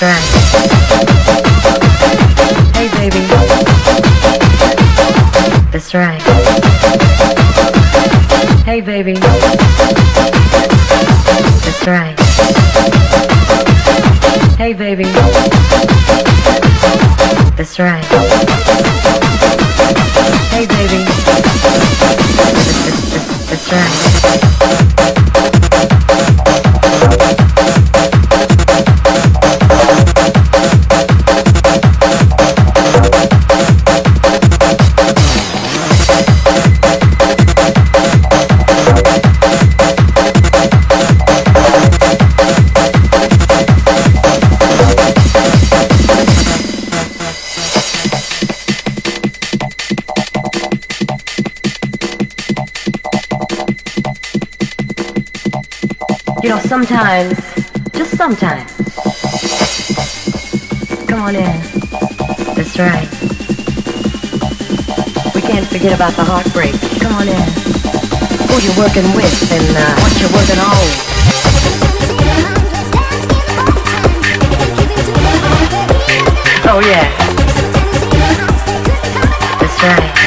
stress. Hey baby, that's right. Hey baby, that's right. Hey baby. Sometimes, just sometimes. Come on in. That's right. We can't forget about the heartbreak. Come on in. Who you're working with and uh, what you're working on. Oh yeah, that's right.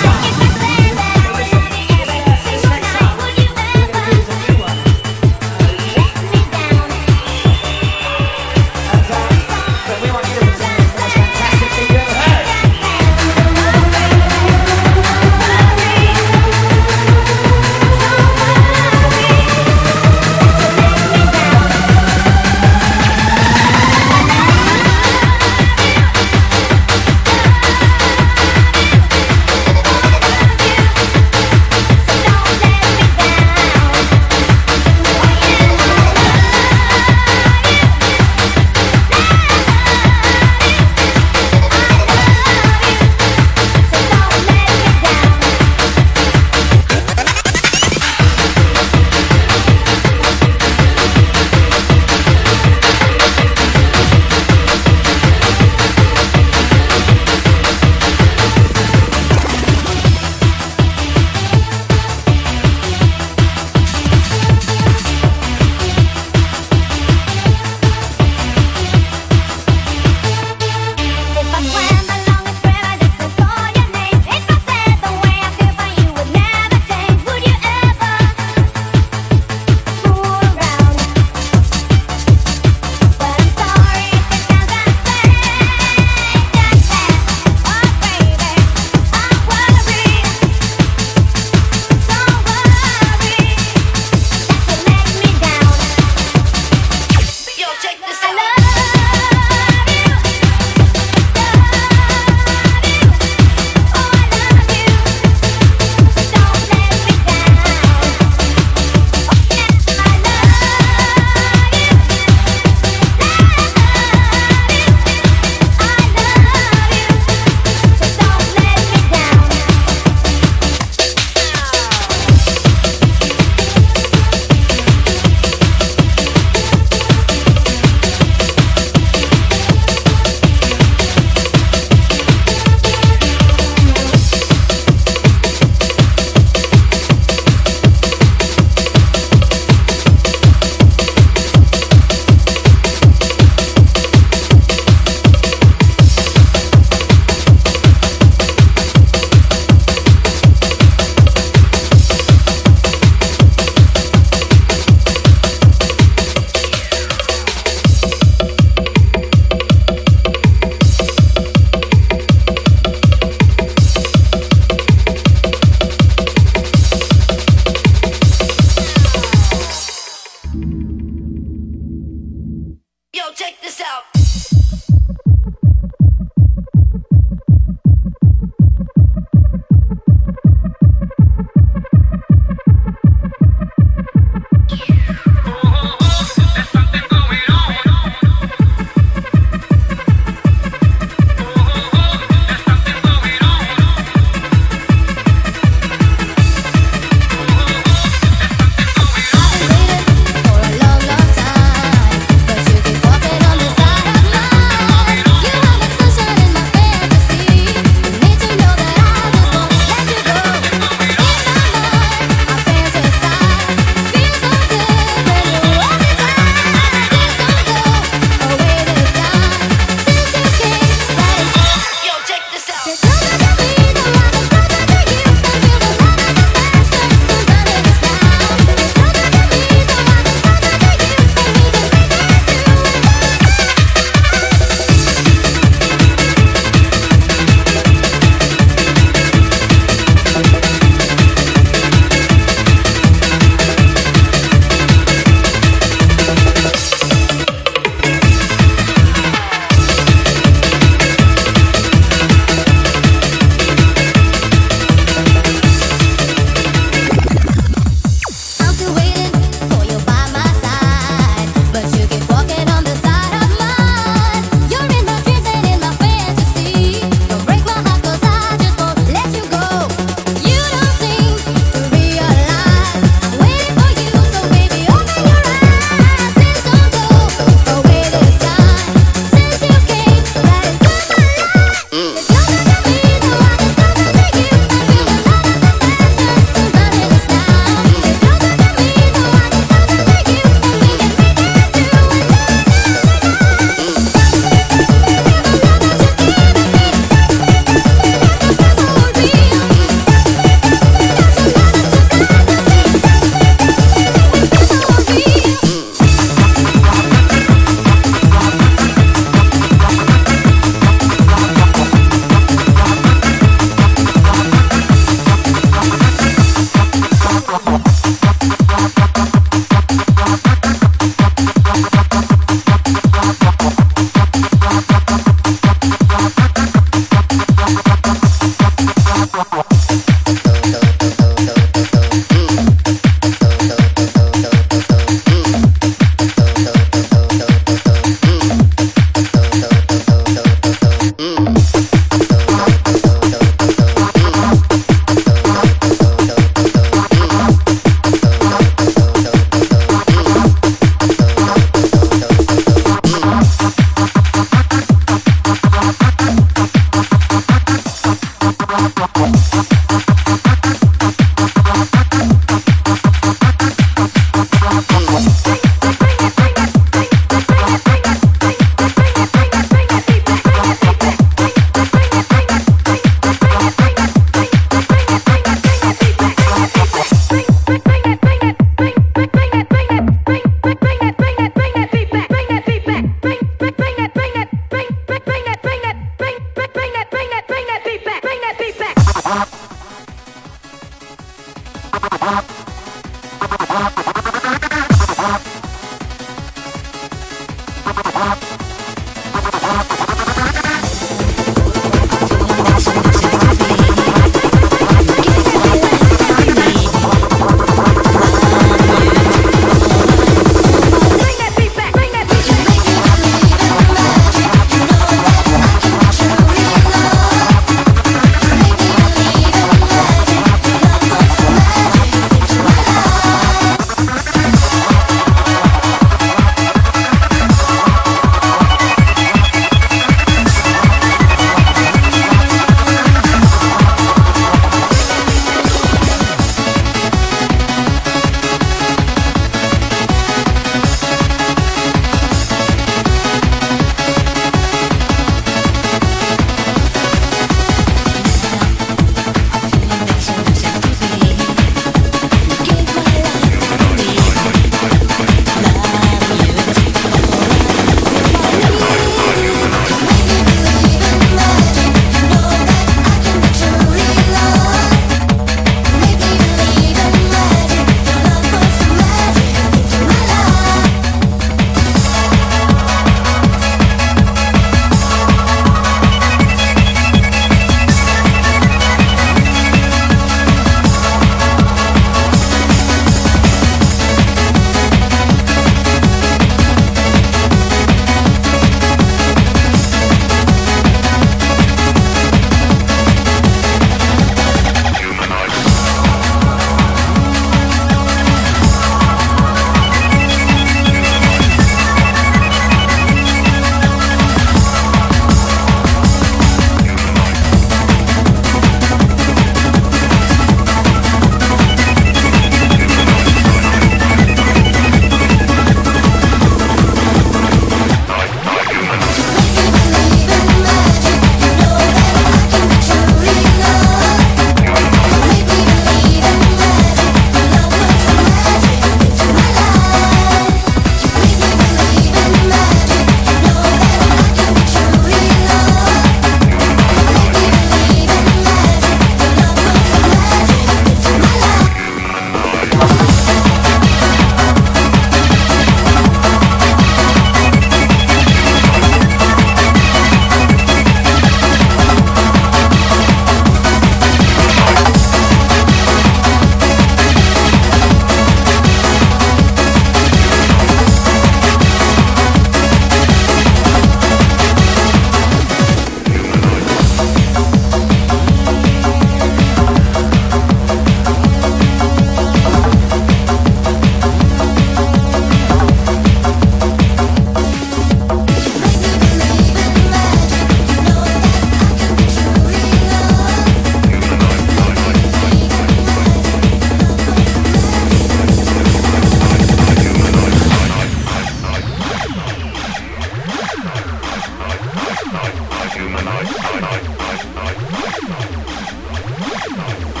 何だろう?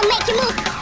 gonna make you move.